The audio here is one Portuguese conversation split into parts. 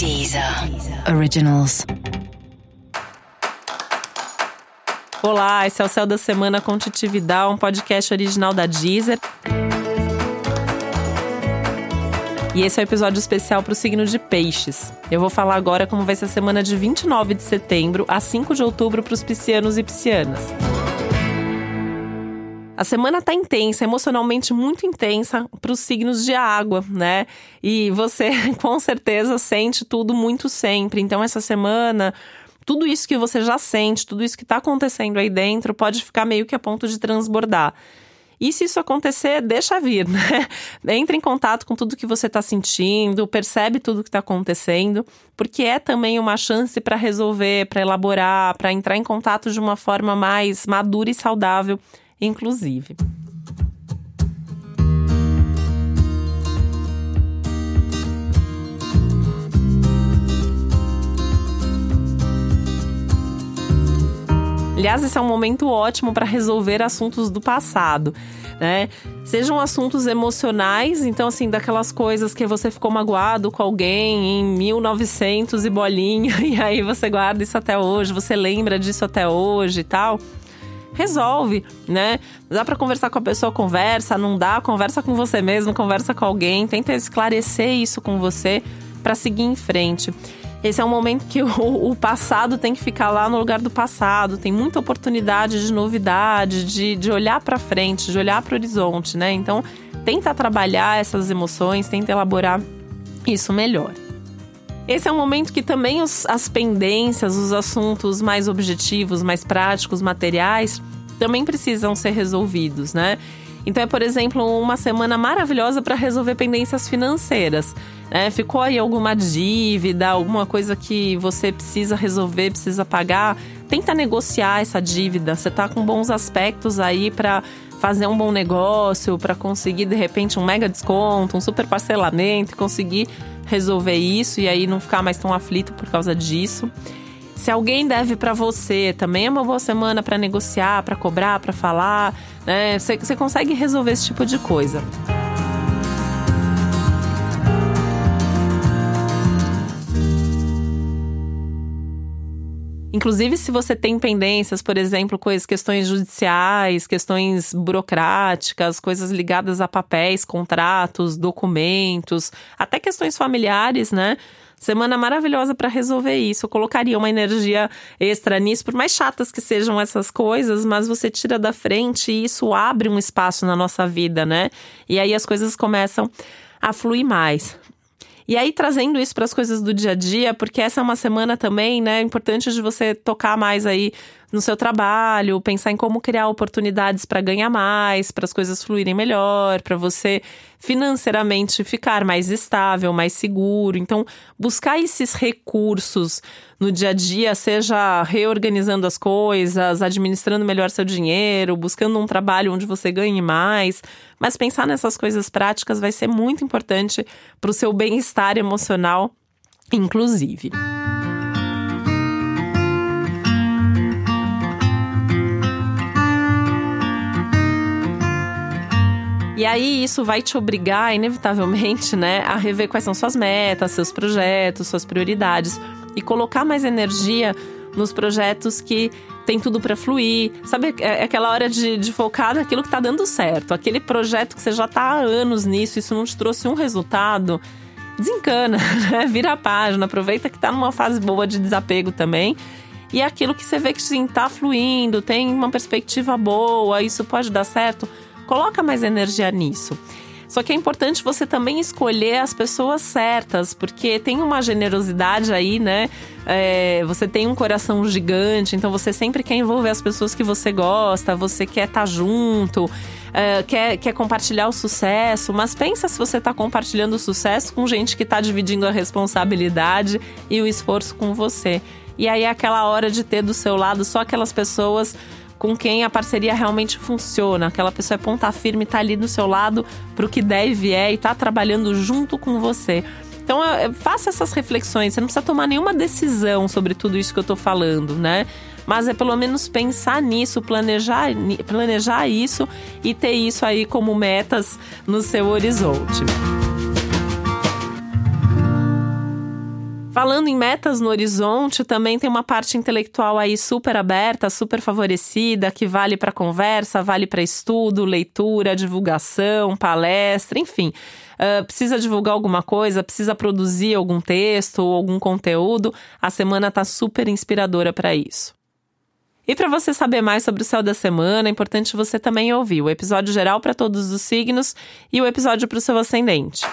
Deezer Originals. Olá, esse é o Céu da Semana com Titividade, um podcast original da Deezer. E esse é o um episódio especial para o signo de Peixes. Eu vou falar agora como vai ser a semana de 29 de setembro a 5 de outubro para os piscianos e piscianas. A semana tá intensa, emocionalmente muito intensa para os signos de água, né? E você com certeza sente tudo muito sempre. Então essa semana tudo isso que você já sente, tudo isso que está acontecendo aí dentro, pode ficar meio que a ponto de transbordar. E se isso acontecer, deixa vir, né? Entre em contato com tudo que você está sentindo, percebe tudo que está acontecendo, porque é também uma chance para resolver, para elaborar, para entrar em contato de uma forma mais madura e saudável inclusive. Aliás, esse é um momento ótimo para resolver assuntos do passado, né? Sejam assuntos emocionais, então assim, daquelas coisas que você ficou magoado com alguém em 1900 e bolinha, e aí você guarda isso até hoje, você lembra disso até hoje e tal resolve, né? Dá para conversar com a pessoa, conversa, não dá, conversa com você mesmo, conversa com alguém, tenta esclarecer isso com você para seguir em frente. Esse é um momento que o, o, passado tem que ficar lá no lugar do passado, tem muita oportunidade de novidade, de, de olhar para frente, de olhar para o horizonte, né? Então, tenta trabalhar essas emoções, tenta elaborar isso melhor. Esse é um momento que também os, as pendências, os assuntos mais objetivos, mais práticos, materiais, também precisam ser resolvidos, né? Então é, por exemplo, uma semana maravilhosa para resolver pendências financeiras. Né? Ficou aí alguma dívida, alguma coisa que você precisa resolver, precisa pagar, tenta negociar essa dívida. Você está com bons aspectos aí para fazer um bom negócio, para conseguir de repente um mega desconto, um super parcelamento, conseguir resolver isso e aí não ficar mais tão aflito por causa disso. Se alguém deve para você, também é uma boa semana para negociar, para cobrar, para falar, né? Você, consegue resolver esse tipo de coisa. Inclusive, se você tem pendências, por exemplo, coisas, questões judiciais, questões burocráticas, coisas ligadas a papéis, contratos, documentos, até questões familiares, né? Semana maravilhosa para resolver isso. Eu colocaria uma energia extra nisso, por mais chatas que sejam essas coisas, mas você tira da frente e isso abre um espaço na nossa vida, né? E aí as coisas começam a fluir mais. E aí, trazendo isso para as coisas do dia a dia, porque essa é uma semana também, né, importante de você tocar mais aí no seu trabalho, pensar em como criar oportunidades para ganhar mais, para as coisas fluírem melhor, para você financeiramente ficar mais estável, mais seguro. Então, buscar esses recursos no dia a dia, seja reorganizando as coisas, administrando melhor seu dinheiro, buscando um trabalho onde você ganhe mais. Mas pensar nessas coisas práticas vai ser muito importante para o seu bem-estar emocional, inclusive. E aí isso vai te obrigar, inevitavelmente, né, a rever quais são suas metas, seus projetos, suas prioridades e colocar mais energia nos projetos que tem tudo para fluir. Sabe, é, é aquela hora de, de focar naquilo que tá dando certo. Aquele projeto que você já tá há anos nisso, isso não te trouxe um resultado. Desencana, né? Vira a página, aproveita que tá numa fase boa de desapego também. E é aquilo que você vê que sim, tá fluindo, tem uma perspectiva boa, isso pode dar certo Coloca mais energia nisso. Só que é importante você também escolher as pessoas certas, porque tem uma generosidade aí, né? É, você tem um coração gigante, então você sempre quer envolver as pessoas que você gosta, você quer estar tá junto, é, quer, quer compartilhar o sucesso, mas pensa se você está compartilhando o sucesso com gente que está dividindo a responsabilidade e o esforço com você. E aí é aquela hora de ter do seu lado só aquelas pessoas com quem a parceria realmente funciona. Aquela pessoa é ponta firme, tá ali do seu lado pro que der e vier e tá trabalhando junto com você. Então, faça essas reflexões. Você não precisa tomar nenhuma decisão sobre tudo isso que eu tô falando, né? Mas é pelo menos pensar nisso, planejar, planejar isso e ter isso aí como metas no seu horizonte. Falando em metas no horizonte, também tem uma parte intelectual aí super aberta, super favorecida, que vale para conversa, vale para estudo, leitura, divulgação, palestra, enfim. Uh, precisa divulgar alguma coisa, precisa produzir algum texto ou algum conteúdo, a semana tá super inspiradora para isso. E para você saber mais sobre o céu da semana, é importante você também ouvir o episódio geral para todos os signos e o episódio para o seu ascendente.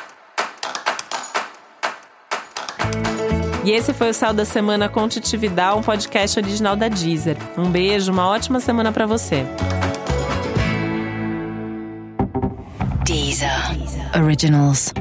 E esse foi o Céu da Semana com Titividade, um podcast original da Deezer. Um beijo, uma ótima semana para você. Deezer. Originals.